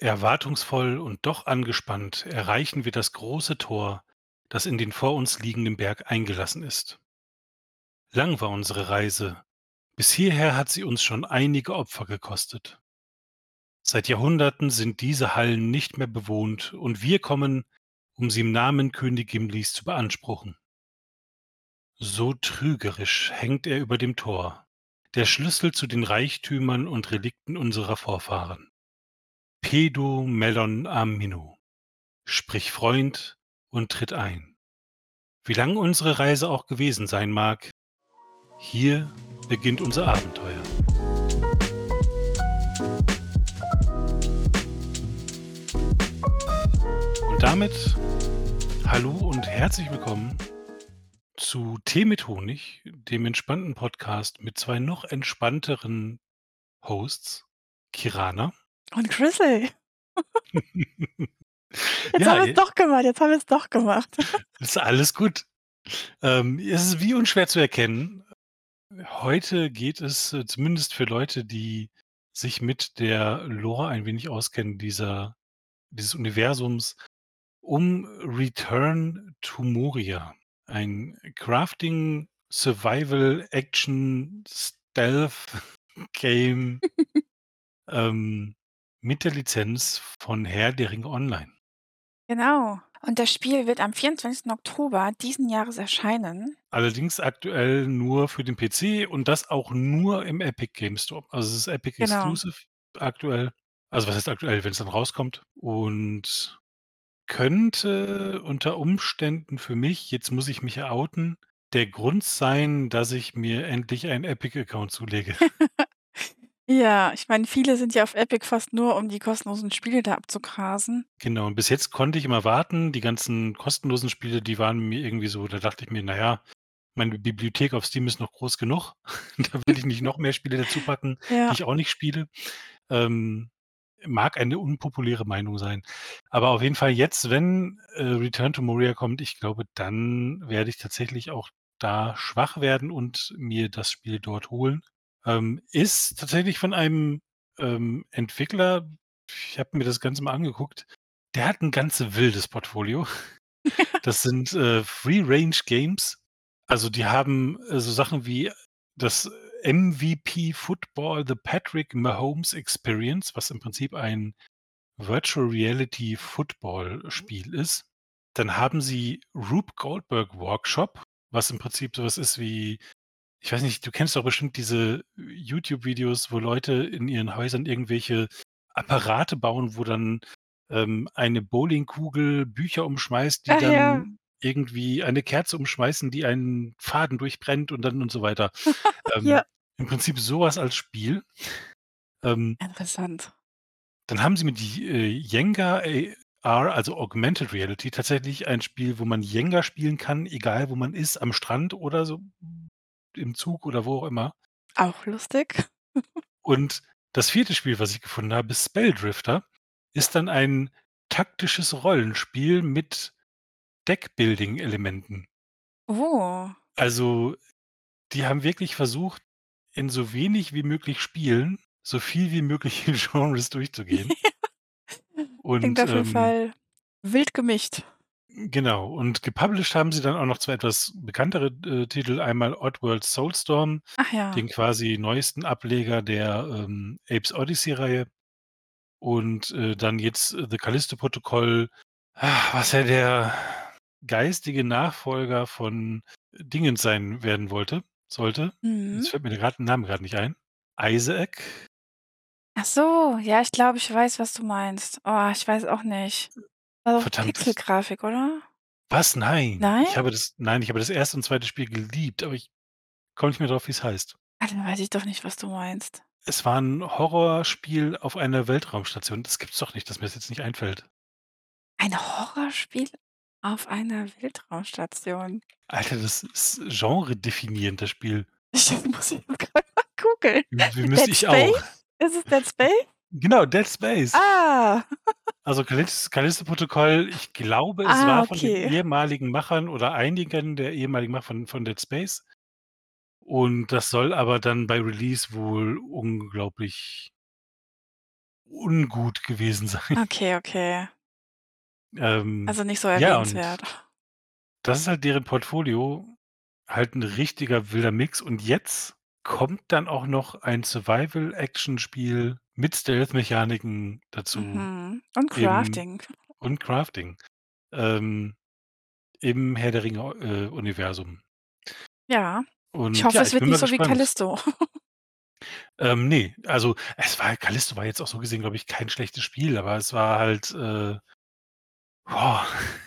Erwartungsvoll und doch angespannt erreichen wir das große Tor, das in den vor uns liegenden Berg eingelassen ist. Lang war unsere Reise. Bis hierher hat sie uns schon einige Opfer gekostet. Seit Jahrhunderten sind diese Hallen nicht mehr bewohnt und wir kommen, um sie im Namen König Gimlis zu beanspruchen. So trügerisch hängt er über dem Tor, der Schlüssel zu den Reichtümern und Relikten unserer Vorfahren. Pedo Melon Amino. Sprich Freund und tritt ein. Wie lang unsere Reise auch gewesen sein mag, hier beginnt unser Abenteuer. Und damit hallo und herzlich willkommen zu Tee mit Honig, dem entspannten Podcast mit zwei noch entspannteren Hosts, Kirana. Und Chrissy. Jetzt Ja, haben wir äh es doch gemacht, jetzt haben wir es doch gemacht. Ist alles gut. Ähm, es ist wie unschwer zu erkennen. Heute geht es, äh, zumindest für Leute, die sich mit der Lore ein wenig auskennen, dieser dieses Universums, um Return to Moria. Ein Crafting, Survival, Action, Stealth Game, ähm, mit der Lizenz von Herr der Ringe Online. Genau. Und das Spiel wird am 24. Oktober diesen Jahres erscheinen. Allerdings aktuell nur für den PC und das auch nur im Epic Game Store. Also, es ist Epic Genau. Exclusive aktuell. Also, was heißt aktuell, wenn's dann rauskommt und könnte unter Umständen für mich, jetzt muss ich mich outen, der Grund sein, dass ich mir endlich einen Epic-Account zulege. Ja, ich meine, viele sind ja auf Epic fast nur, um die kostenlosen Spiele da abzugrasen. Genau, und bis jetzt konnte ich immer warten. Die ganzen kostenlosen Spiele, die waren mir irgendwie so da dachte ich mir: „Na ja, meine Bibliothek auf Steam ist noch groß genug. Da will ich nicht noch mehr Spiele dazu packen, die Ja. ich auch nicht spiele.“ Ähm, mag eine unpopuläre Meinung sein. Aber auf jeden Fall jetzt, wenn, äh, Return to Moria kommt, ich glaube, dann werde ich tatsächlich auch da schwach werden und mir das Spiel dort holen. Ähm, ist tatsächlich von einem, ähm, Entwickler ich habe mir das Ganze mal angeguckt, der hat 'n ganz wildes Portfolio. Das sind, äh, Free Range Games. Also, die haben, äh, so Sachen wie das MVP Football, The Patrick Mahomes Experience, was im Prinzip ein Virtual Reality Football-Spiel ist. Dann haben sie Rube Goldberg Workshop, was im Prinzip so was ist wie ich weiß nicht, du kennst doch bestimmt diese YouTube-Videos, wo Leute in ihren Häusern irgendwelche Apparate bauen, wo dann, ähm, eine Bowlingkugel Bücher umschmeißt, die Ach ja. dann irgendwie eine Kerze umschmeißen, die einen Faden durchbrennt und dann und so weiter. Ja. Ähm, im Prinzip so was als Spiel. Ähm Interessant. dann haben sie mit äh, Jenga AR, also Augmented Reality, tatsächlich ein Spiel, wo man Jenga spielen kann, egal wo man ist, am Strand oder so, im Zug oder wo auch immer. Auch lustig. Und das 4. Spiel, was ich gefunden habe, ist Spelldrifter, ist dann ein taktisches Rollenspiel mit Deck-Building-Elementen. Oh. Also, die haben wirklich versucht, in so wenig wie möglich Spielen so viel wie möglich in Genres durchzugehen. Ja. Klingt Und, auf jeden ähm Fall wild gemischt. Genau. Und gepublished haben sie dann auch noch 2 etwas bekanntere, äh, Titel. Einmal Oddworld Soulstorm, Ach ja. den quasi neuesten Ableger der, ähm, Apes Odyssey-Reihe. Und, äh, dann jetzt The Callisto-Protokoll, was ja der geistige Nachfolger von Dingens sein werden wollte sollte. Jetzt Mhm. fällt mir grad 'n Name grad nicht ein. Isaac? Ach so, ja, ich glaube, ich weiß, was du meinst. Oh, ich weiß auch nicht. War doch Verdammt, Pixelgrafik, oder? Was? Nein. Nein? Ich habe das nein, ich habe das 1. und 2. Spiel geliebt, aber ich komme nicht mehr drauf, wie's heißt. Ah, dann weiß ich doch nicht, was du meinst. Es war 'n Horrorspiel auf einer Weltraumstation. Das gibt's doch nicht, dass mir's jetzt nicht einfällt. Ein Horrorspiel auf einer Weltraumstation? Alter, das ist genredefinierend, das Spiel. Ich muss ich grad mal googeln. W müsste Dead ich auch. Space? Ist es Dead Space? Genau, Dead Space. Ah. Also, Callis Callisto-Protokoll, ich glaube, es Ah, war von den ehemaligen Machern oder einigen der ehemaligen Macher von von Dead Space. Und das soll aber dann bei Release wohl unglaublich ungut gewesen sein. Okay, okay. Ähm, Also, nicht so ja, erwähnenswert. das ist halt deren Portfolio, halt 'n richtiger wilder Mix. Und jetzt kommt dann auch noch ein Survival-Action-Spiel mit Stealth-Mechaniken dazu Mhm. Und Crafting. und Crafting, ähm, im Herr der Ringe, äh. Ja. Ich Und hoffe, ja, es ich wird nicht so wie gespannt. Callisto. Ähm, ne, also, es war Callisto war jetzt auch so gesehen, glaube ich, kein schlechtes Spiel, aber es war halt, äh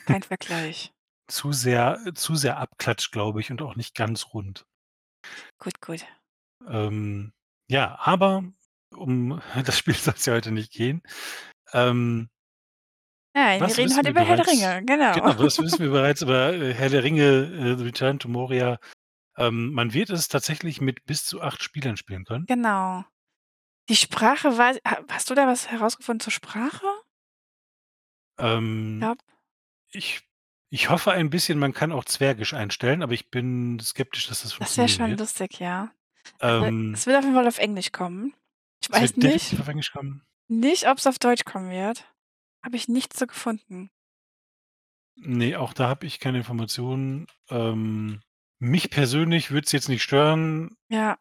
Kein Vergleich. zu sehr zu sehr Abklatsch, glaube ich, und auch nicht ganz rund. Gut, gut. Ähm, ja, aber um das Spiel soll's ja heute nicht gehen. Ähm Nein, wir reden heute wir über Herr der Ringe, genau. genau, was wissen wir bereits über, äh, Herr der Ringe, äh, The Return to Moria? Ähm, man wird es tatsächlich mit bis zu 8 Spielern spielen können. Genau. Die Sprache ha hast du da was herausgefunden zur Sprache? Ähm, Ja. ich ich hoffe ein bisschen, man kann auch Zwergisch einstellen, aber ich bin skeptisch, dass das Das wäre schon lustig, ja. Also, Ähm es wird auf jeden Fall auf Englisch kommen. Ich Es weiß wird nicht auf Englisch kommen. nicht, ob's auf Deutsch kommen wird. Habe ich nichts zu gefunden. Ne, auch da habe ich keine Informationen. Ähm, mich persönlich würde es jetzt nicht stören Ja.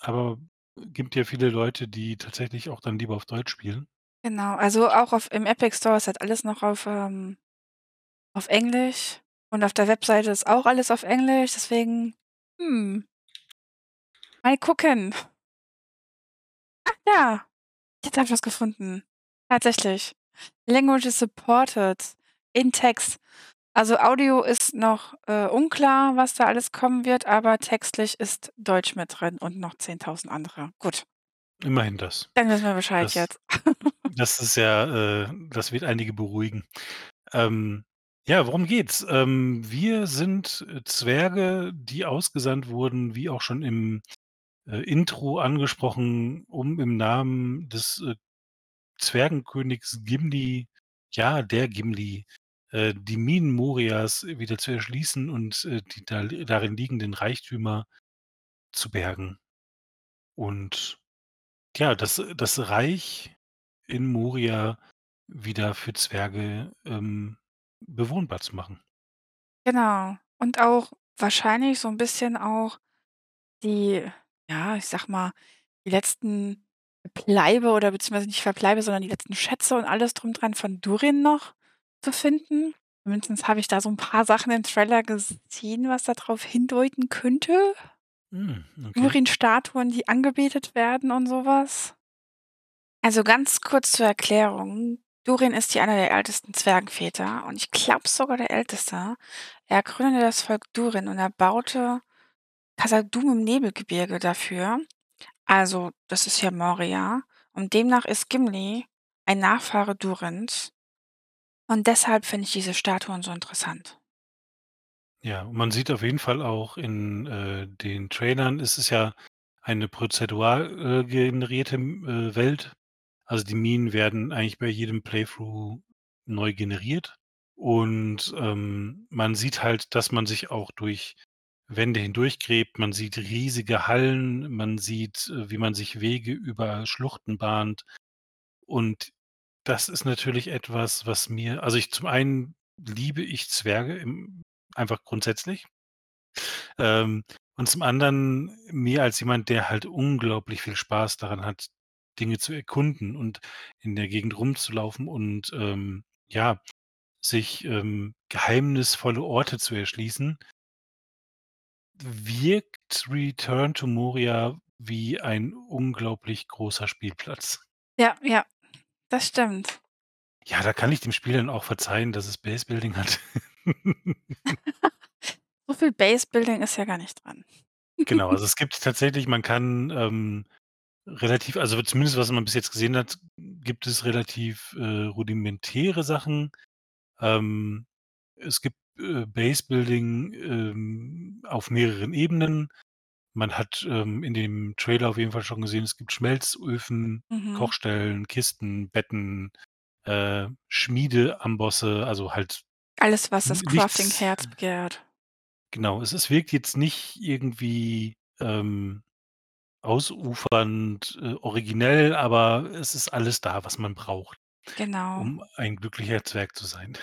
aber gibt ja viele Leute, die tatsächlich auch dann lieber auf Deutsch spielen. Genau, also, auch auf im Epic Store ist halt alles noch auf, ähm auf Englisch und auf der Webseite ist auch alles auf Englisch, deswegen, hm mal gucken. Ach ja, jetzt habe ich was gefunden. Tatsächlich. Languages supported in text. Also, Audio ist noch, äh, unklar, was da alles kommen wird, aber textlich ist Deutsch mit drin und noch 10.000 andere. Gut. Immerhin das. Dann wissen wir Bescheid Das jetzt. das ist ja äh, das wird einige beruhigen. Ähm, ja, worum geht's? Ähm, wir sind, Zwerge, die ausgesandt wurden, wie auch schon im, äh, Intro angesprochen, um im Namen des, äh, Zwergenkönigs Gimli ja, der Gimli, äh, die Minen Morias wieder zu erschließen und, äh, die da darin liegenden Reichtümer zu bergen. Und ja, das das Reich in Moria wieder für Zwerge, ähm, bewohnbar zu machen. Genau. Und auch wahrscheinlich so 'n bisschen auch die ja, ich sage mal, die letzten Verbleibe oder beziehungsweise nicht Verbleibe, sondern die letzten Schätze und alles drum dran von Durin noch zu finden. Zumindest habe ich da so 'n paar Sachen im Trailer gesehen, was da drauf hindeuten könnte. Hm, okay. Durin-Statuen, die angebetet werden und so was. Also, ganz kurz zur Erklärung. Durin ist hier einer der ältesten Zwergenväter und ich glaube sogar der Älteste. Er gründete das Volk Durin und er baute Khazad-dûm im Nebelgebirge dafür. Also, das ist ja Moria und demnach ist Gimli ein Nachfahre Durins. Und deshalb finde ich diese Statuen so interessant. Ja, und man sieht auf jeden Fall auch in, äh, den Trailern ist es ja eine prozedural, äh, generierte, äh, Welt. Also, die Minen werden eigentlich bei jedem Playthrough neu generiert. Und, ähm, man sieht halt, dass man sich auch durch Wände hindurchgräbt. Man sieht riesige Hallen, man sieht, äh, wie man sich Wege über Schluchten bahnt. Und das ist natürlich etwas, was mir also, ich zum einen liebe ich Zwerge im einfach grundsätzlich. Ähm, und zum anderen mir als jemand, der halt unglaublich viel Spaß daran hat, Dinge zu erkunden und in der Gegend rumzulaufen und, ähm, ja, sich, ähm, geheimnisvolle Orte zu erschließen wirkt Return to Moria wie ein unglaublich großer Spielplatz. Ja, ja, das stimmt. Ja, da kann ich dem Spiel dann auch verzeihen, dass es Base Building hat. So viel Base Building ist ja gar nicht dran. Genau, also, es gibt tatsächlich man kann, ähm, relativ also, zumindest was man bis jetzt gesehen hat, gibt es relativ, äh, rudimentäre Sachen. Ähm, es gibt, äh, Base Building, ähm, auf mehreren Ebenen. Man hat, ähm, in dem Trailer auf jeden Fall schon gesehen, es gibt Schmelzöfen, Mhm. Kochstellen, Kisten, Betten, äh, Schmiedeambosse, also, halt Alles, was das Crafting-Herz begehrt. Genau, es es wirkt jetzt nicht irgendwie, ähm ausufernd, äh, originell, aber es ist alles da, was man braucht, Genau. um ein glücklicher Zwerg zu sein.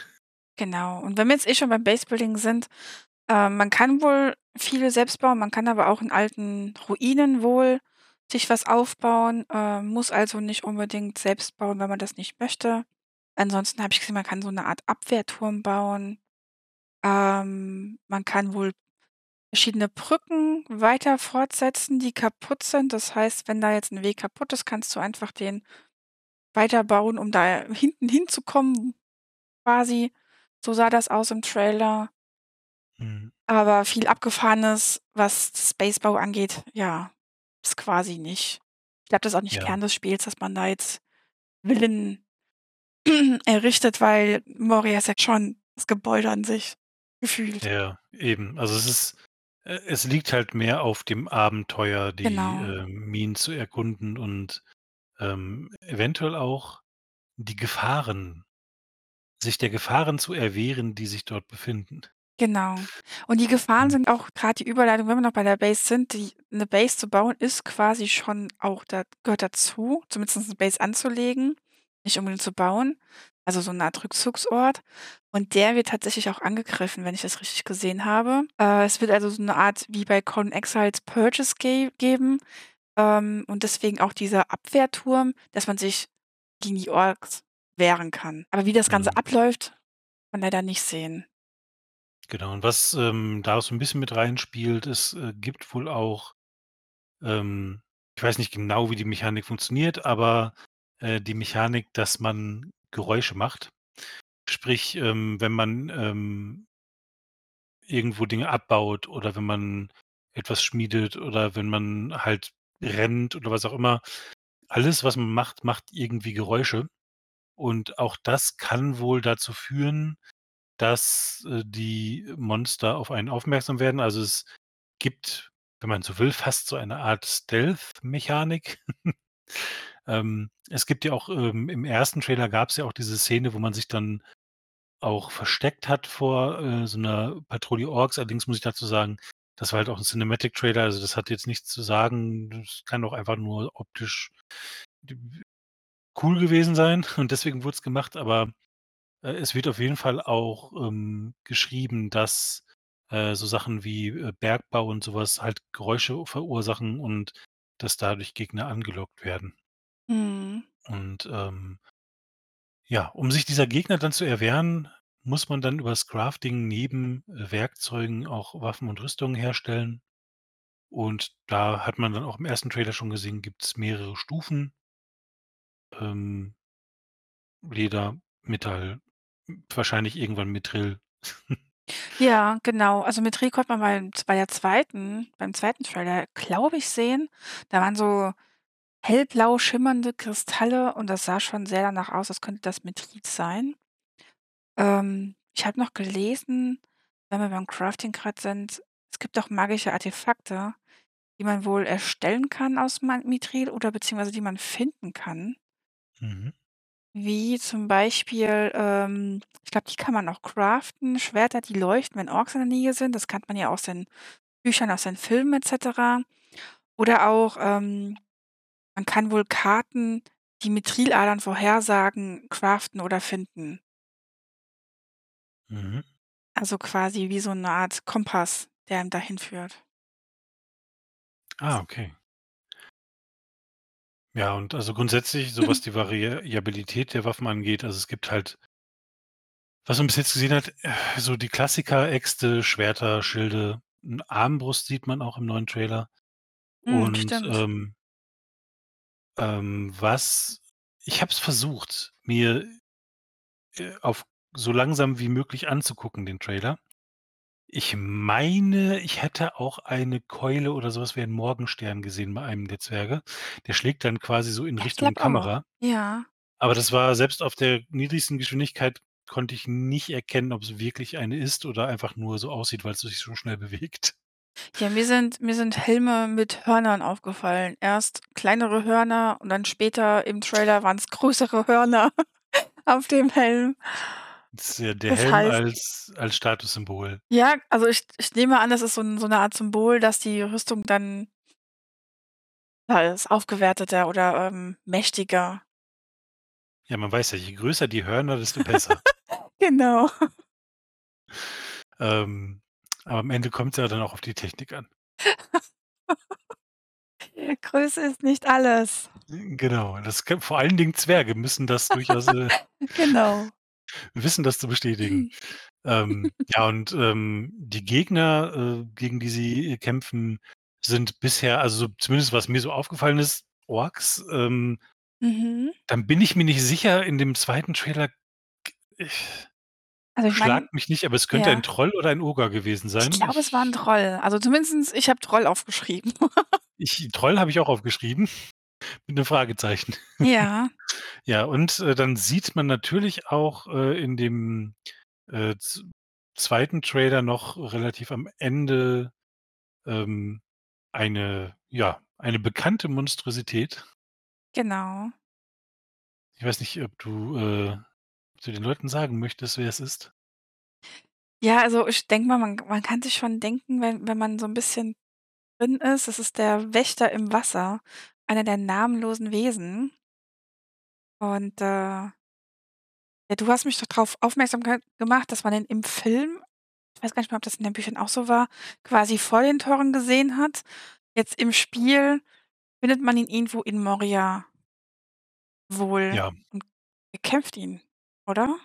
Genau. Und wenn wir jetzt eh schon beim Base-Building sind, ähm, man kann wohl viele selbst bauen, man kann aber auch in alten Ruinen wohl sich was aufbauen, äh, muss also nicht unbedingt selbst bauen, wenn man das nicht möchte. Ansonsten habe ich gesehen, man kann so 'ne Art Abwehrturm bauen. Ähm, man kann wohl verschiedene Brücken weiter fortsetzen, die kaputt sind. Das heißt, wenn da jetzt 'n Weg kaputt ist, kannst du einfach den weiterbauen, um da hinten hinzukommen quasi. So sah das aus im Trailer. Mhm. Aber viel Abgefahrenes, was Space-Bau angeht, ja, ist quasi nicht. Ich glaube, das ist auch nicht Ja. Kern des Spiels, dass man da jetzt Villen errichtet, weil Moria ist ja schon das Gebäude an sich, gefühlt. Ja, eben. Also, es ist äh, es liegt halt mehr auf dem Abenteuer, die, Genau. ähm, Minen zu erkunden und, ähm, eventuell auch die Gefahren sich der Gefahren zu erwehren, die sich dort befinden. Genau. Und die Gefahren Mhm. sind auch grad die Überleitung, wenn wir noch bei der Base sind, die 'ne Base zu bauen ist quasi schon auch da gehört dazu, zumindest 'ne Base anzulegen, nicht unbedingt zu bauen, also, so 'ne Art Rückzugsort. Und der wird tatsächlich auch angegriffen, wenn ich das richtig gesehen habe. Äh, es wird also so 'ne Art wie bei Conan Exiles Purchase ge geben, ähm, und deswegen auch dieser Abwehrturm, dass man sich gegen die Orks wehren kann. Aber wie das Ganze Mhm. abläuft, kann man leider nicht sehen. Genau, und was, ähm, da so 'n bisschen mit reinspielt, es, äh, gibt wohl auch, ähm ich weiß nicht genau, wie die Mechanik funktioniert, aber, äh, die Mechanik, dass man Geräusche macht. Sprich, ähm, wenn man, ähm irgendwo Dinge abbaut oder wenn man etwas schmiedet oder wenn man halt rennt oder was auch immer. Alles, was man macht, macht irgendwie Geräusche. Und auch das kann wohl dazu führen, dass, äh, die Monster auf einen aufmerksam werden. Also, es gibt, wenn man so will, fast so eine Art Stealth-Mechanik. Ähm, es gibt ja auch, ähm im 1. Trailer gab's ja auch diese Szene, wo man sich dann auch versteckt hat vor, äh, so 'ner Patrouille Orks. Allerdings muss ich dazu sagen, das war halt auch 'n Cinematic Trailer, also, das hat jetzt nichts zu sagen. Das kann auch einfach nur optisch cool gewesen sein und deswegen wurd's gemacht, aber, äh, es wird auf jeden Fall auch, ähm, geschrieben, dass, äh, so Sachen wie, äh, Bergbau und so was halt Geräusche verursachen und dass dadurch Gegner angelockt werden. Mhm. Und, ähm ja, um sich dieser Gegner dann zu erwehren, muss man dann übers Crafting neben, äh, Werkzeugen auch Waffen und Rüstungen herstellen. Und da hat man dann auch im 1. Trailer schon gesehen, gibt's mehrere Stufen. Ähm Leder, Metall, wahrscheinlich irgendwann Mithril. Ja, genau. Also, Mithril konnte man beim bei der 2. beim 2. Trailer, glaube ich, sehen. Da waren so hellblau schimmernde Kristalle und das sah schon sehr danach aus, als könnte das Mithril sein. Ähm, ich habe noch gelesen, wenn wir beim Crafting grad sind, es gibt auch magische Artefakte, die man wohl erstellen kann aus Mithril oder beziehungsweise die man finden kann. Mhm. Wie zum Beispiel, ähm ich glaube, die kann man auch craften, Schwerter, die leuchten, wenn Orks in der Nähe sind. Das kennt man ja aus den Büchern, aus den Filmen et cetera. Oder auch, ähm, man kann wohl Karten, die Mithriladern vorhersagen, craften oder finden. Mhm. Also, quasi wie so 'ne Art Kompass, der einen dahin führt. Ah, okay. Ja, und also, grundsätzlich, so was die Variabilität der Waffen angeht also, es gibt halt was man bis jetzt gesehen hat, äh, so die Klassiker, Äxte, Schwerter, Schilde, 'n Armbrust sieht man auch im neuen Trailer. Mhm, Und, stimmt. ähm ähm, was ich habe es versucht, mir, äh, auf so langsam wie möglich anzugucken, den Trailer. Ich meine, ich hätte auch eine Keule oder so was wie ein Morgenstern gesehen bei einem der Zwerge. Der schlägt dann quasi so in Ja, ich Richtung glaube auch. Kamera. Ja. Aber das war selbst auf der niedrigsten Geschwindigkeit konnte ich nicht erkennen, ob's wirklich eine ist oder einfach nur so aussieht, weil's sich so schnell bewegt. Ja, mir sind mir sind Helme mit Hörnern aufgefallen. Erst kleinere Hörner und dann später im Trailer waren's größere Hörner auf dem Helm. Ist ja der Das Helm heißt als als Statussymbol. Ja, also, ich ich nehme an, das ist so 'n so 'ne Art Symbol, dass die Rüstung dann Ja, ist aufgewerteter oder, ähm, mächtiger. Ja, man weiß ja, je größer die Hörner, desto besser. Genau. Ähm, aber am Ende kommt's ja dann auch auf die Technik an. Größe ist nicht alles. Genau, das können vor allen Dingen Zwerge müssen das durchaus, äh Genau. Wissen das zu bestätigen. Ähm, ja, und, ähm, die Gegner, äh, gegen die sie, äh, kämpfen, sind bisher also, zumindest was mir so aufgefallen ist, Orks. Ähm Mhm. dann bin ich mir nicht sicher in dem 2. Trailer ich Also, ich schlagt mich nicht, aber es könnte ein ja. Troll oder ein Oger gewesen Ich sein. glaube, es war 'n Ich Troll. Also, zumindest ich habe Troll aufgeschrieben. Ich Troll habe ich auch aufgeschrieben mit 'nem Fragezeichen. Ja. Ja, und, äh, dann sieht man natürlich auch, äh, in dem, äh, z 2. Trailer noch relativ am Ende, ähm, eine ja, eine bekannte Monstrosität. Genau. Ich weiß nicht, ob du, äh ob du den Leuten sagen möchtest, wer es ist? Ja, also, ich denke mal, man man kann sich schon denken, wenn wenn man so 'n bisschen drin ist, das ist der Wächter im Wasser, einer der namenlosen Wesen. Und, äh ja, du hast mich doch drauf aufmerksam ge gemacht, dass man den im Film ich weiß gar nicht mehr, ob das in den Büchern auch so war, quasi vor den Toren gesehen hat. Jetzt im Spiel findet man ihn irgendwo in Moria wohl Ja. und bekämpft ihn, oder?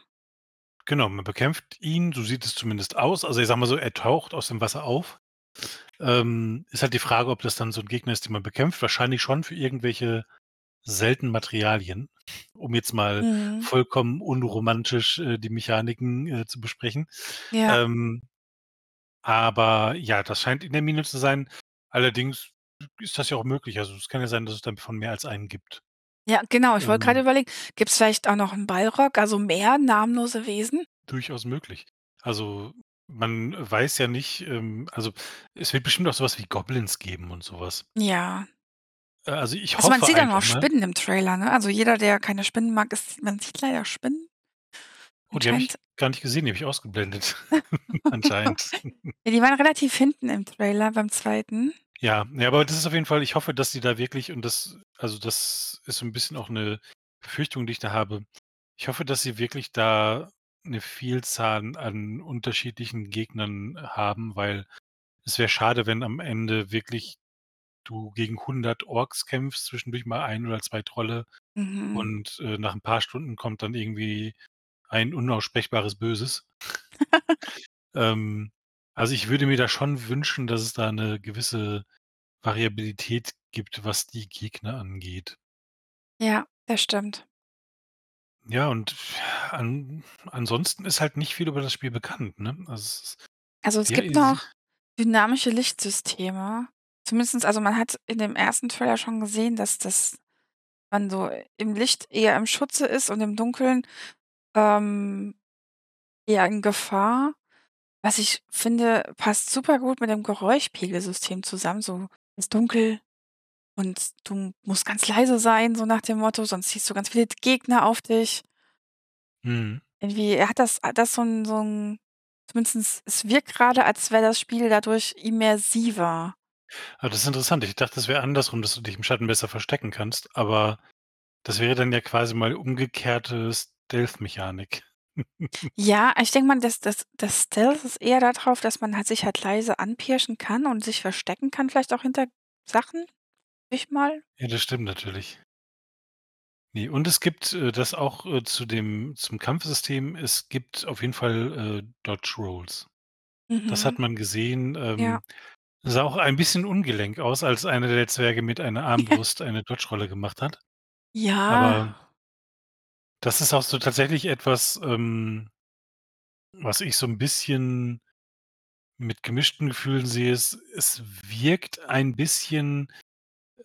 Genau, man bekämpft ihn, so sieht es zumindest aus. Also, ich sage mal so, er taucht aus dem Wasser auf. Ähm, ist halt die Frage, ob das dann so 'n Gegner ist, den man bekämpft. Wahrscheinlich schon für irgendwelche seltenen Materialien, um jetzt mal Mhm. vollkommen unromantisch, äh, die Mechaniken, äh, zu besprechen. Ja. Ähm, aber ja, das scheint in der Mine zu sein. Allerdings ist das ja auch möglich. Also, es kann ja sein, dass es davon mehr als einen gibt. Ja, genau. Ich wollte Ähm überlegen, gibt's vielleicht auch noch 'n Balrog, also mehr namenlose Wesen? Durchaus möglich. Also, man weiß ja nicht, ähm also, es wird bestimmt auch so was wie Goblins geben und so was. Ja. Äh, also, ich Also, man hoffe sieht dann einfach auch mal Spinnen im Trailer, ne? Also, jeder, der keine Spinnen mag, ist man sieht leider Spinnen. Oh, die habe ich Anscheinend gar nicht gesehen, die habe ich ausgeblendet anscheinend. Ja, die waren relativ hinten im Trailer beim 2. Ja, ne, aber das ist auf jeden Fall ich hoffe, dass die da wirklich und das also, das ist so 'n bisschen auch 'ne Befürchtung, die ich da habe. Ich hoffe, dass sie wirklich da 'ne Vielzahl an unterschiedlichen Gegnern haben, weil es wäre schade, wenn am Ende wirklich du gegen 100 Orks kämpfst, zwischendurch mal 1 oder 2 Trolle Mhm. und, äh, nach 'n paar Stunden kommt dann irgendwie ein unaussprechbares Böses. Ähm, also, ich würde mir da schon wünschen, dass es da 'ne gewisse Variabilität gibt, was die Gegner angeht. Ja, das stimmt. Ja, und an ansonsten ist halt nicht viel über das Spiel bekannt, ne? Also, es ist Also, es ja, gibt noch dynamische Lichtsysteme. Zumindest also, man hat in dem 1. Trailer schon gesehen, dass dass man so im Licht eher im Schutze ist und im Dunkeln, ähm, eher in Gefahr. Was ich finde, passt super gut mit dem Geräuschpegelsystem zusammen. So, ist dunkel und du musst ganz leise sein, so nach dem Motto, sonst ziehst du ganz viele Gegner auf dich. Mhm. Irgendwie hat das hat das so 'n so 'n zumindest es wirkt grade, als wäre das Spiel dadurch immersiver. Ah, das ist interessant. Ich dachte, das wäre andersrum, dass du dich im Schatten besser verstecken kannst, aber das wäre dann ja quasi mal umgekehrte Stealth-Mechanik. Ja, ich denke mal, das das das Stealth ist eher da drauf, dass man halt sich halt leise anpirschen kann und sich verstecken kann, vielleicht auch hinter Sachen, ich mal. Ja, das stimmt natürlich. Ne, und es gibt, äh, das auch, äh, zu dem zum Kampfsystem es gibt auf jeden Fall, äh, Dodge Rolls. Das hat Mhm. man gesehen, Ja. ähm, sah auch ein bisschen ungelenk aus, als einer der Zwerge mit einer Armbrust eine Dodge-Rolle gemacht hat. Ja. Aber das ist auch so tatsächlich etwas, ähm was ich so 'n bisschen mit gemischten Gefühlen sehe. Es es wirkt ein bisschen,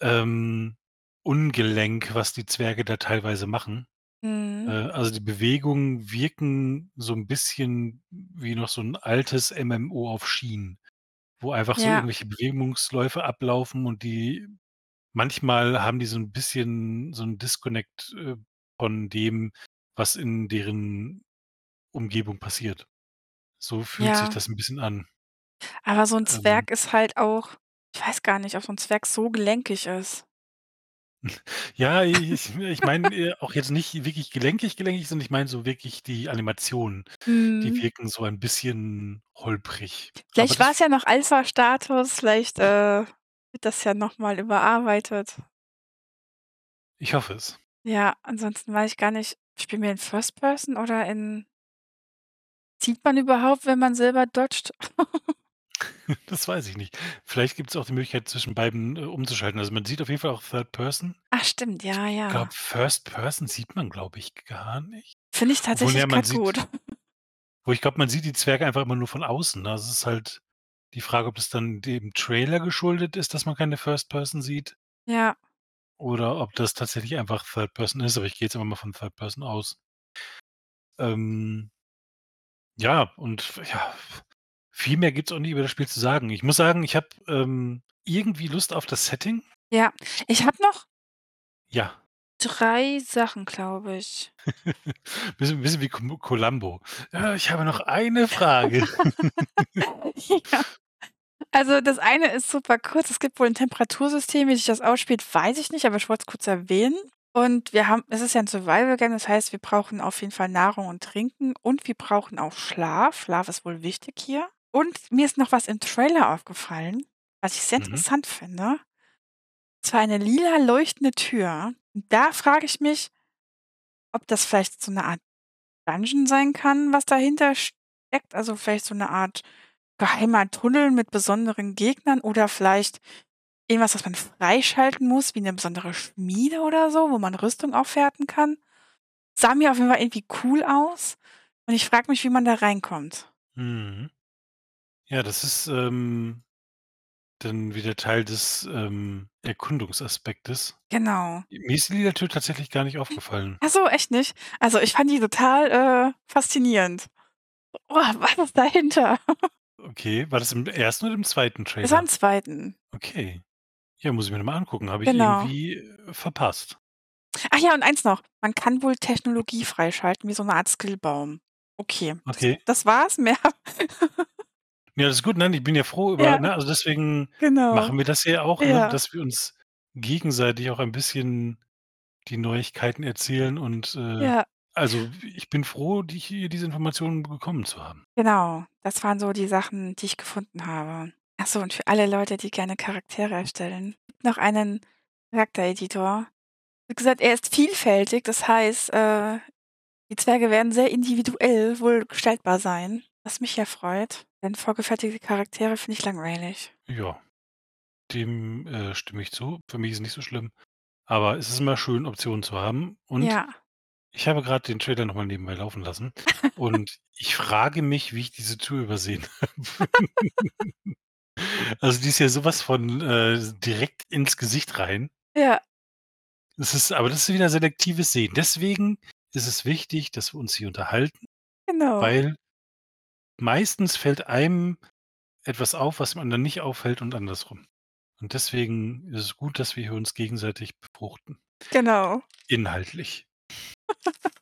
ähm, ungelenk, was die Zwerge da teilweise machen. Äh, Mhm. also, die Bewegungen wirken so 'n bisschen wie noch so 'n altes MMO auf Schienen, wo einfach so Ja. irgendwelche Bewegungsläufe ablaufen und die manchmal haben die so 'n bisschen so 'n Disconnect, äh, von dem, was in deren Umgebung passiert. So fühlt sich Ja. das 'n bisschen an. Aber so 'n Ähm Zwerg ist halt auch ich weiß gar nicht, ob so 'n Zwerg so gelenkig ist. Ja, ich ich meine, äh, auch jetzt nicht wirklich gelenkig, gelenkig, sondern ich meine so wirklich die Animationen, die Mhm. wirken so ein bisschen holprig. Aber Vielleicht das war's ja noch Alpha-Status, vielleicht, äh, wird das ja noch mal überarbeitet. Ich hoffe es. Ja, ansonsten weiß ich gar nicht, spielen wir in First Person oder in Sieht man überhaupt, wenn man selber dodgt? Das weiß ich nicht. Vielleicht gibt's auch die Möglichkeit, zwischen beiden, äh, umzuschalten. Also, man sieht auf jeden Fall auch Third Person. Ach stimmt, Ich ja, glaube, ja. First Person sieht man, glaube ich, gar nicht. Finde ich Obwohl, ja, tatsächlich man grad sieht gut. obwohl ich glaube, man sieht die Zwerge einfach immer nur von außen, ne? Also, es ist halt die Frage, ob das dann dem Trailer geschuldet ist, dass man keine First Person sieht Ja. oder ob das tatsächlich einfach Third Person ist, aber ich gehe jetzt einfach mal von Third Person aus. Ähm ja, und ja, viel mehr gibt's auch nicht über das Spiel zu sagen. Ich muss sagen, ich habe, ähm, irgendwie Lust auf das Setting. Ja, ich habe noch Ja. 3 Sachen, glaube ich. Bisschen bisschen wie Col Columbo. „Ja, ich habe noch eine Frage.“ Ja. Also, das eine ist super kurz. Es gibt wohl 'n Temperatursystem. Wie sich das ausspielt, weiß ich nicht, aber ich wollte es kurz erwähnen. Und wir haben es ist ja 'n Survival Game, das heißt, wir brauchen auf jeden Fall Nahrung und Trinken und wir brauchen auch Schlaf. Schlaf ist wohl wichtig hier. Und mir ist noch was im Trailer aufgefallen, was ich sehr Mhm. interessant finde. Zwar eine lila leuchtende Tür. Und da frage ich mich ob das vielleicht so 'ne Art Dungeon sein kann, was dahinter steckt, also, vielleicht so 'ne Art geheimer Tunnel mit besonderen Gegnern oder vielleicht irgendwas, was man freischalten muss, wie 'ne besondere Schmiede oder so, wo man Rüstung aufwerten kann. Sah mir auf jeden Fall irgendwie cool aus und ich frage mich, wie man da reinkommt. Mhm. Ja, das ist, ähm, dann wieder Teil des, ähm, Erkundungsaspektes. Genau. Mir ist die lila Tür tatsächlich gar nicht aufgefallen. Ach so, echt nicht? Also, ich fand die total, äh, faszinierend. Oh, was ist dahinter? Okay, war das im 1. oder im 2. Das war im Trailer? 2. Okay. Ja, muss ich mir noch mal angucken. Habe ich Genau. irgendwie, äh, verpasst. Ach ja, und eins noch: Man kann wohl Technologie freischalten wie so 'ne Art Skillbaum. Okay, das Okay. das war's, mehr Ja, das ist gut. Nein, ich bin ja froh über Ja. ne, also, deswegen Genau. machen wir das ja auch, ne, Ja. dass wir uns gegenseitig auch ein bisschen die Neuigkeiten erzählen und, äh Ja. also, ich bin froh, die hier diese Informationen bekommen zu haben. Genau, das waren so die Sachen, die ich gefunden habe. Ach so, und für alle Leute, die gerne Charaktere erstellen, noch einen Charaktereditor. Wie gesagt, er ist vielfältig, das heißt, äh, die Zwerge werden sehr individuell wohl gestaltbar sein, was mich ja freut, denn vorgefertigte Charaktere finde ich langweilig. Ja, dem, äh, stimme ich zu. Für mich ist es nicht so schlimm, aber es ist immer schön, Optionen zu haben. Und Ja. ich habe grad den Trailer noch mal nebenbei laufen lassen und ich frage mich, wie ich diese Tür übersehen habe. Also, die ist ja so was von, äh, direkt ins Gesicht rein. Ja. Das ist aber das ist wieder selektives Sehen. Deswegen ist es wichtig, dass wir uns hier unterhalten, Genau. weil meistens fällt einem etwas auf, was dem anderen nicht auffällt und andersrum. Und deswegen ist es gut, dass wir hier uns gegenseitig befruchten. Genau. Inhaltlich.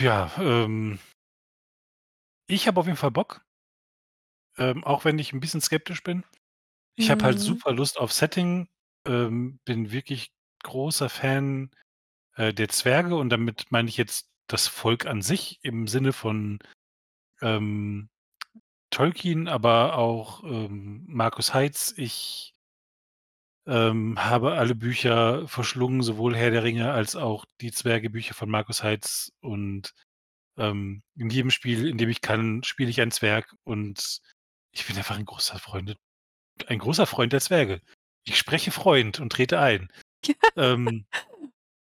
Ja, ähm ich habe auf jeden Fall Bock ähm, auch wenn ich 'n bisschen skeptisch bin. Ich habe halt Mhm. super Lust auf Setting, ähm, bin wirklich großer Fan, äh, der Zwerge und damit meine ich jetzt das Volk an sich im Sinne von, ähm, Tolkien, aber auch, ähm, Markus Heitz. Ich ähm, habe alle Bücher verschlungen, sowohl Herr der Ringe als auch die Zwerge-Bücher von Markus Heitz und, ähm, in jedem Spiel, in dem ich kann, spiele ich einen Zwerg und ich bin einfach ein großer Freunde ein großer Freund der Zwerge. Ich spreche Freund und trete ein. Ähm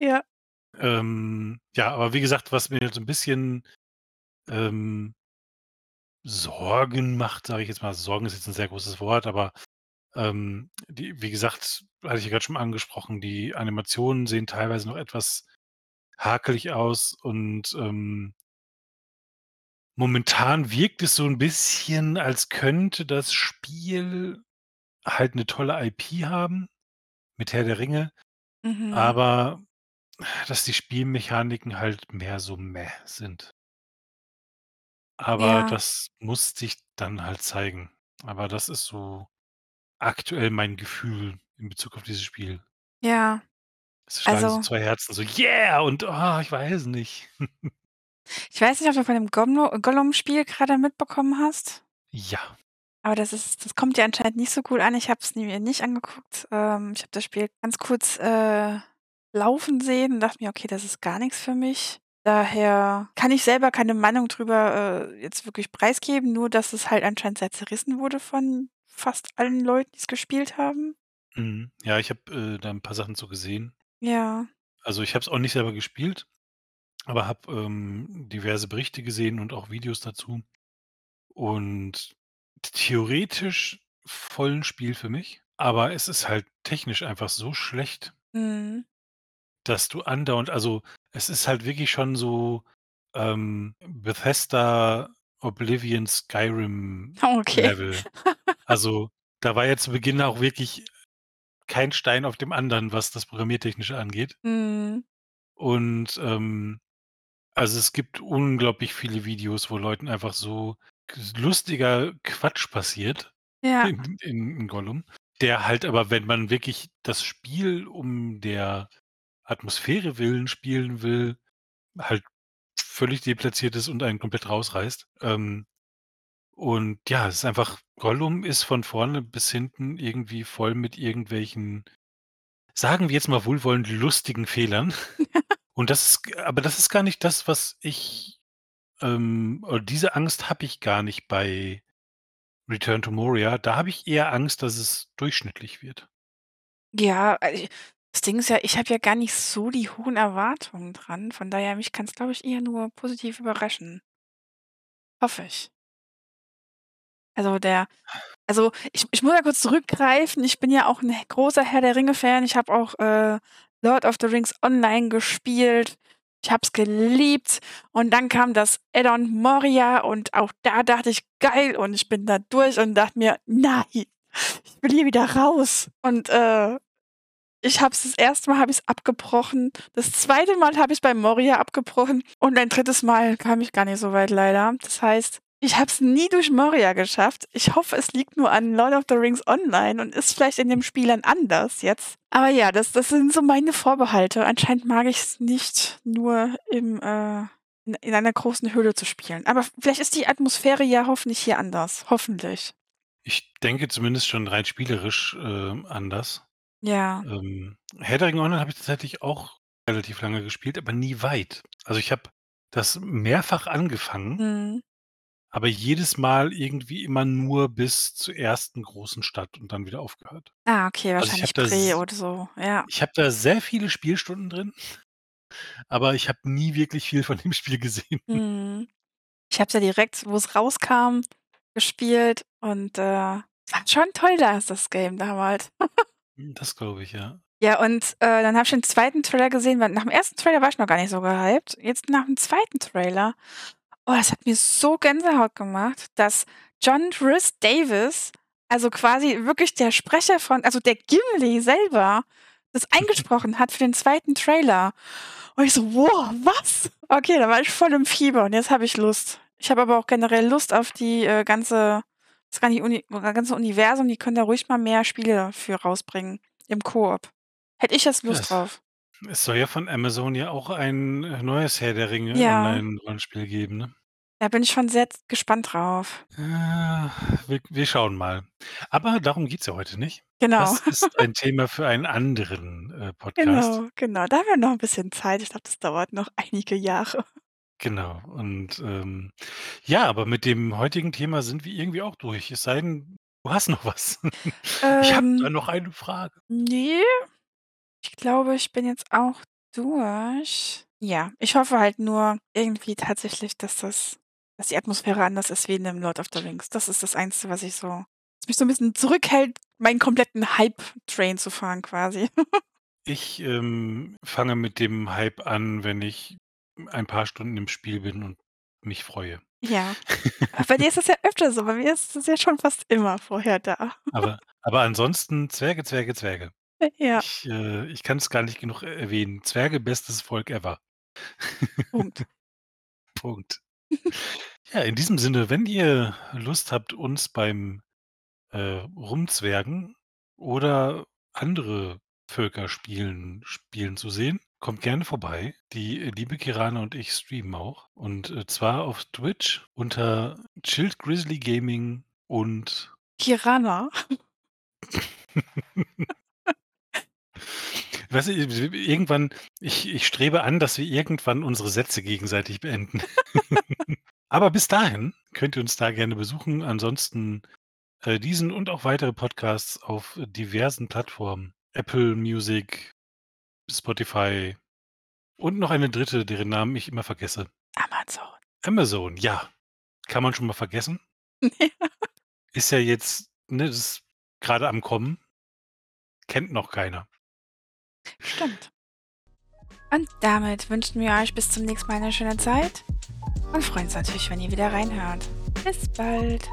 Ja. ähm, ja, aber wie gesagt, was mir so 'n bisschen, ähm Sorgen macht, sage ich jetzt mal. Sorgen ist jetzt 'n sehr großes Wort, aber, ähm, die wie gesagt, hatte ich ja grad schon angesprochen, die Animationen sehen teilweise noch etwas hakelig aus und, ähm momentan wirkt es so 'n bisschen, als könnte das Spiel halt 'ne tolle IP haben mit Herr der Ringe, Mhm. aber dass die Spielmechaniken halt mehr so mäh sind. Aber Ja. das muss sich dann halt zeigen. Aber das ist so aktuell mein Gefühl in Bezug auf dieses Spiel. Ja, Es schlagen so also 2 Herzen so: „Yeah!“ und: „Ah, ich weiß nicht.“ ich weiß nicht, ob du von dem Gollum-Spiel grade mitbekommen hast? Ja. Aber das ist das kommt dir anscheinend nicht so gut an. Ich habe es mir nicht angeguckt. Ähm, ich habe das Spiel ganz kurz, äh, laufen sehen und dachte mir: „Okay, das ist gar nix für mich.“ Daher kann ich selber keine Meinung drüber, äh, jetzt wirklich preisgeben, nur dass es halt anscheinend sehr zerrissen wurde von fast allen Leuten, die's gespielt haben. Mhm. Ja, ich habe, äh, da 'n paar Sachen zu gesehen. Ja. Also, ich habe es auch nicht selber gespielt, aber habe, ähm, diverse Berichte gesehen und auch Videos dazu. Und theoretisch voll 'n Spiel für mich, aber es ist halt technisch einfach so schlecht Mhm. Dass du andauernd also, es ist halt wirklich schon so, ähm, Bethesda, Oblivion, Skyrim okay. Level. Also, da war ja zu Beginn auch wirklich kein Stein auf dem anderen, was das Programmiertechnische angeht. Mhm. Und, ähm, also, es gibt unglaublich viele Videos, wo Leuten einfach so lustiger Quatsch passiert Ja. in in in Gollum, der halt aber, wenn man wirklich das Spiel um der Atmosphäre willen spielen will, halt völlig deplatziert ist und einen komplett rausreißt. Ähm, und ja, es ist einfach Gollum ist von vorne bis hinten irgendwie voll mit irgendwelchen, sagen wir jetzt mal wohlwollend, lustigen Fehlern. Und das ist aber das ist gar nicht das, was ich, ähm oder diese Angst habe ich gar nicht bei Return to Moria. Da habe ich eher Angst, dass es durchschnittlich wird. Ja, äh, das Ding ist ja, ich habe ja gar nicht so die hohen Erwartungen dran. Von daher, mich kann's, glaube ich, eher nur positiv überraschen. Hoffe ich. Also, der also, ich ich muss mal kurz zurückgreifen. Ich bin ja auch 'n h großer Herr-der-Ringe-Fan. Ich habe auch, äh, Lord of the Rings Online gespielt. Ich habe es geliebt. Und dann kam das Add-on Moria und auch da dachte ich: „Geil!“ Und ich bin da durch und dachte mir: „Nein, ich will hier wieder raus.“ Und, äh, ich habe es das 1. Mal habe ich's abgebrochen. Das 2. Mal habe ich's bei Moria abgebrochen und ein 3. Mal kam ich gar nicht so weit leider. Das heißt, ich habe es nie durch Moria geschafft. Ich hoffe, es liegt nur an Lord of the Rings Online und ist vielleicht in dem Spiel dann anders jetzt. Aber ja, das das sind so meine Vorbehalte. Anscheinend mag ich's nicht nur im, äh in in einer großen Höhle zu spielen. Aber vielleicht ist die Atmosphäre ja hoffentlich hier anders. Hoffentlich. Ich denke zumindest schon rein spielerisch, ähm, anders. Ja. Ähm, Herr der Ringe Online habe ich tatsächlich auch relativ lange gespielt, aber nie weit. Also, ich habe das mehrfach angefangen Mhm. aber jedes Mal irgendwie immer nur bis zur 1. großen Stadt und dann wieder aufgehört. Ah, okay, Also, ich habe wahrscheinlich da Bre s oder so, ja. ich habe da sehr viele Spielstunden drin, aber ich habe nie wirklich viel von dem Spiel gesehen. Mhm. Ich habe es ja direkt, wo's rauskam, gespielt und, äh, war schon toll da das Game damals. Hm, das glaube ich, ja. Ja, und, äh, dann habe ich den 2. Trailer gesehen, weil nach dem 1. Trailer war ich noch gar nicht so gehypt. Jetzt nach dem 2. Trailer, oh, das hat mir so Gänsehaut gemacht, dass John Rhys-Davies, also, quasi wirklich der Sprecher von also, der Gimli selber das eingesprochen hat für den 2. Trailer. Und ich so: „Wow, was?“ Okay, da war ich voll im Fieber und jetzt habe ich Lust. Ich habe aber auch generell Lust auf die, äh, ganze das nicht Uni ganze Universum. Die können da ruhig mal mehr Spiele für rausbringen im Koop. Hätte ich jetzt Lust es drauf. es soll ja von Amazon ja auch ein, äh, neues Herr der Ringe Ja. Online-Rollenspiel geben, ne? Da bin ich schon sehr gespannt drauf. Äh, wir wir schauen mal. Aber darum geht's ja heute nicht. Genau. Das ist ein Thema für einen anderen, äh, Podcast. Genau, genau. Da haben wir noch 'n bisschen Zeit. Ich glaube, das dauert noch einige Jahre. Genau. Und, ähm, ja, aber mit dem heutigen Thema sind wir irgendwie auch durch. Es sei denn, du hast noch was. Ich habe da Ähm, noch eine Frage. ne, ich glaube, ich bin jetzt auch durch. Ja, ich hoffe halt nur irgendwie tatsächlich, dass das dass die Atmosphäre anders ist wie in dem Lord of the Rings. Das ist das Einzige, was ich so was mich so 'n bisschen zurückhält, meinen kompletten Hype-Train zu fahren quasi. Ich, ähm, fange mit dem Hype an, wenn ich ein paar Stunden im Spiel bin und mich freue. Ja. Bei dir ist das ja öfter so. Bei mir ist das ja schon fast immer vorher da. Aber aber ansonsten Zwerge, Zwerge, Zwerge. Ja. Ich, äh ich kann's gar nicht genug erwähnen. Zwerge, bestes Volk ever. Punkt. Punkt. Ja, in diesem Sinne, wenn ihr Lust habt, uns beim, äh, Rumzwergen oder andere Völker spielen spielen zu sehen. Kommt gerne vorbei. Die äh, liebe Kirana und ich streamen auch. Und äh, zwar auf Twitch unter Chilled Grizzly Gaming und Kirana. Weißt du, irgendwann ich ich strebe an, dass wir irgendwann unsere Sätze gegenseitig beenden. Aber bis dahin könnt ihr uns da gerne besuchen. Ansonsten, äh, diesen und auch weitere Podcasts auf diversen Plattformen. Apple Music, Spotify und noch eine dritte, deren Namen ich immer vergesse. Amazon. Amazon, ja. Kann man schon mal vergessen. Ist ja jetzt, ne, das ist grade am Kommen. Kennt noch keiner. Stimmt. Und damit wünschen wir euch bis zum nächsten Mal eine schöne Zeit und freuen uns natürlich, wenn ihr wieder reinhört. Bis bald.